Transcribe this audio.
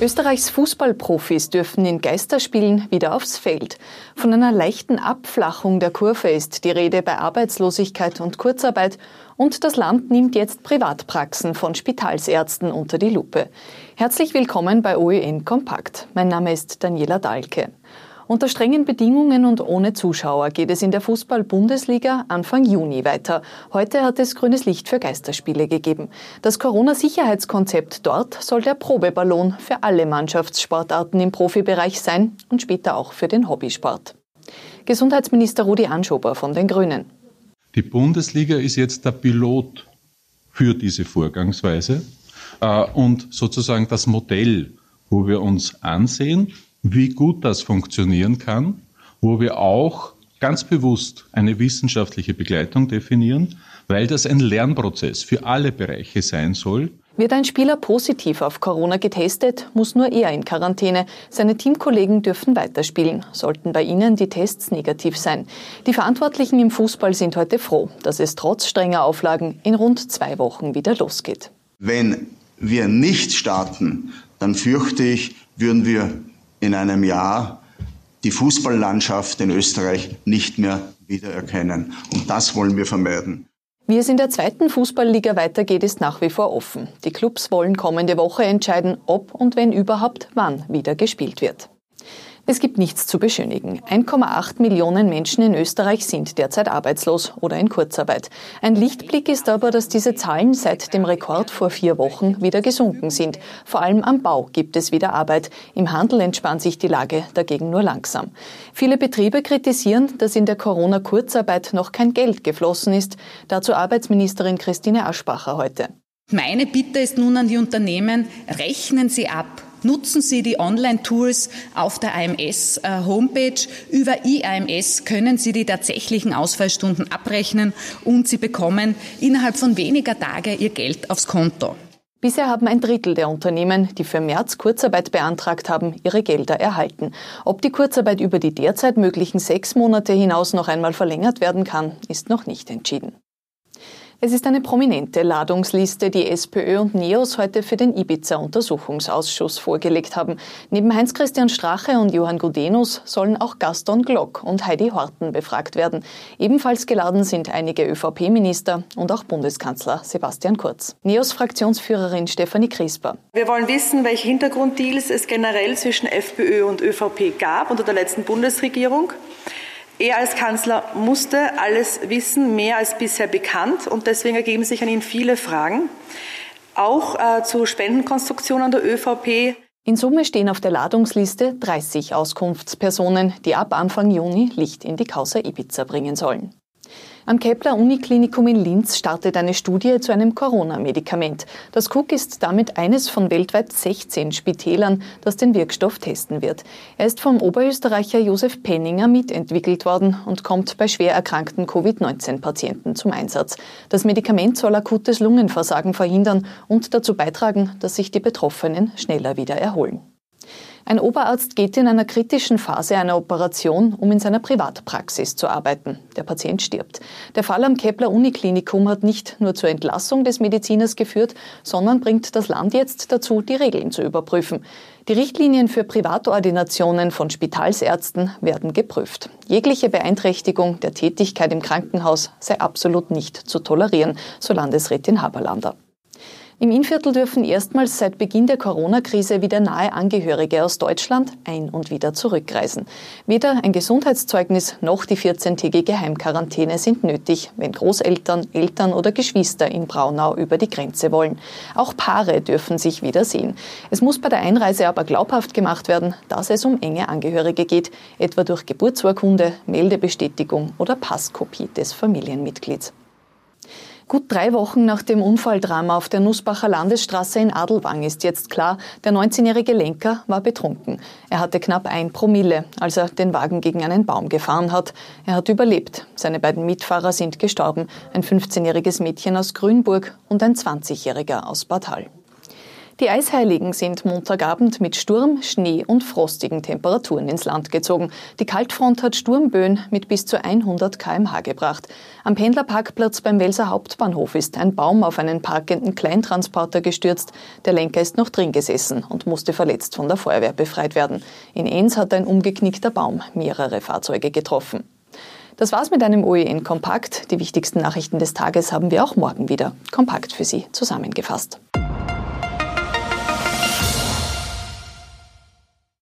Österreichs Fußballprofis dürfen in Geisterspielen wieder aufs Feld. Von einer leichten Abflachung der Kurve ist die Rede bei Arbeitslosigkeit und Kurzarbeit und das Land nimmt jetzt Privatpraxen von Spitalsärzten unter die Lupe. Herzlich willkommen bei OEN Kompakt. Mein Name ist Daniela Dahlke. Unter strengen Bedingungen und ohne Zuschauer geht es in der Fußball-Bundesliga Anfang Juni weiter. Heute hat es grünes Licht für Geisterspiele gegeben. Das Corona-Sicherheitskonzept dort soll der Probeballon für alle Mannschaftssportarten im Profibereich sein und später auch für den Hobbysport. Gesundheitsminister Rudi Anschober von den Grünen. Die Bundesliga ist jetzt der Pilot für diese Vorgangsweise äh, und sozusagen das Modell, wo wir uns ansehen, wie gut das funktionieren kann, wo wir auch ganz bewusst eine wissenschaftliche Begleitung definieren, weil das ein Lernprozess für alle Bereiche sein soll. Wird ein Spieler positiv auf Corona getestet, muss nur er in Quarantäne. Seine Teamkollegen dürfen weiterspielen, sollten bei ihnen die Tests negativ sein. Die Verantwortlichen im Fußball sind heute froh, dass es trotz strenger Auflagen in rund zwei Wochen wieder losgeht. Wenn wir nicht starten, dann fürchte ich, würden wir in einem Jahr die Fußballlandschaft in Österreich nicht mehr wiedererkennen. Und das wollen wir vermeiden. Wie es in der zweiten Fußballliga weitergeht, ist nach wie vor offen. Die Clubs wollen kommende Woche entscheiden, ob und wenn überhaupt wann wieder gespielt wird. Es gibt nichts zu beschönigen. 1,8 Millionen Menschen in Österreich sind derzeit arbeitslos oder in Kurzarbeit. Ein Lichtblick ist aber, dass diese Zahlen seit dem Rekord vor vier Wochen wieder gesunken sind. Vor allem am Bau gibt es wieder Arbeit. Im Handel entspannt sich die Lage dagegen nur langsam. Viele Betriebe kritisieren, dass in der Corona-Kurzarbeit noch kein Geld geflossen ist. Dazu Arbeitsministerin Christine Aschbacher heute. Meine Bitte ist nun an die Unternehmen, rechnen Sie ab Nutzen Sie die Online-Tools auf der AMS-Homepage. Äh, Über IAMS können Sie die tatsächlichen Ausfallstunden abrechnen und Sie bekommen innerhalb von weniger Tage Ihr Geld aufs Konto. Bisher haben ein Drittel der Unternehmen, die für März Kurzarbeit beantragt haben, ihre Gelder erhalten. Ob die Kurzarbeit über die derzeit möglichen sechs Monate hinaus noch einmal verlängert werden kann, ist noch nicht entschieden. Es ist eine prominente Ladungsliste, die SPÖ und NEOS heute für den Ibiza-Untersuchungsausschuss vorgelegt haben. Neben Heinz-Christian Strache und Johann Gudenus sollen auch Gaston Glock und Heidi Horten befragt werden. Ebenfalls geladen sind einige ÖVP-Minister und auch Bundeskanzler Sebastian Kurz. NEOS-Fraktionsführerin Stefanie Crisper. Wir wollen wissen, welche Hintergrunddeals es generell zwischen FPÖ und ÖVP gab unter der letzten Bundesregierung. Er als Kanzler musste alles wissen, mehr als bisher bekannt, und deswegen ergeben sich an ihn viele Fragen, auch äh, zu Spendenkonstruktionen der ÖVP. In Summe stehen auf der Ladungsliste 30 Auskunftspersonen, die ab Anfang Juni Licht in die Causa Ibiza bringen sollen. Am Kepler Uniklinikum in Linz startet eine Studie zu einem Corona-Medikament. Das Cook ist damit eines von weltweit 16 Spitälern, das den Wirkstoff testen wird. Er ist vom Oberösterreicher Josef Penninger mitentwickelt worden und kommt bei schwer erkrankten Covid-19-Patienten zum Einsatz. Das Medikament soll akutes Lungenversagen verhindern und dazu beitragen, dass sich die Betroffenen schneller wieder erholen. Ein Oberarzt geht in einer kritischen Phase einer Operation, um in seiner Privatpraxis zu arbeiten. Der Patient stirbt. Der Fall am Kepler Uniklinikum hat nicht nur zur Entlassung des Mediziners geführt, sondern bringt das Land jetzt dazu, die Regeln zu überprüfen. Die Richtlinien für Privatordinationen von Spitalsärzten werden geprüft. Jegliche Beeinträchtigung der Tätigkeit im Krankenhaus sei absolut nicht zu tolerieren, so Landesrätin Haberlander. Im Innviertel dürfen erstmals seit Beginn der Corona-Krise wieder nahe Angehörige aus Deutschland ein- und wieder zurückreisen. Weder ein Gesundheitszeugnis noch die 14-tägige Heimquarantäne sind nötig, wenn Großeltern, Eltern oder Geschwister in Braunau über die Grenze wollen. Auch Paare dürfen sich wiedersehen. Es muss bei der Einreise aber glaubhaft gemacht werden, dass es um enge Angehörige geht, etwa durch Geburtsurkunde, Meldebestätigung oder Passkopie des Familienmitglieds. Gut drei Wochen nach dem Unfalldrama auf der Nussbacher Landesstraße in Adelwang ist jetzt klar, der 19-jährige Lenker war betrunken. Er hatte knapp ein Promille, als er den Wagen gegen einen Baum gefahren hat. Er hat überlebt. Seine beiden Mitfahrer sind gestorben. Ein 15-jähriges Mädchen aus Grünburg und ein 20-jähriger aus Bad Hall. Die Eisheiligen sind Montagabend mit Sturm, Schnee und frostigen Temperaturen ins Land gezogen. Die Kaltfront hat Sturmböen mit bis zu 100 kmh gebracht. Am Pendlerparkplatz beim Welser Hauptbahnhof ist ein Baum auf einen parkenden Kleintransporter gestürzt. Der Lenker ist noch drin gesessen und musste verletzt von der Feuerwehr befreit werden. In Enns hat ein umgeknickter Baum mehrere Fahrzeuge getroffen. Das war's mit einem OEN Kompakt. Die wichtigsten Nachrichten des Tages haben wir auch morgen wieder kompakt für Sie zusammengefasst.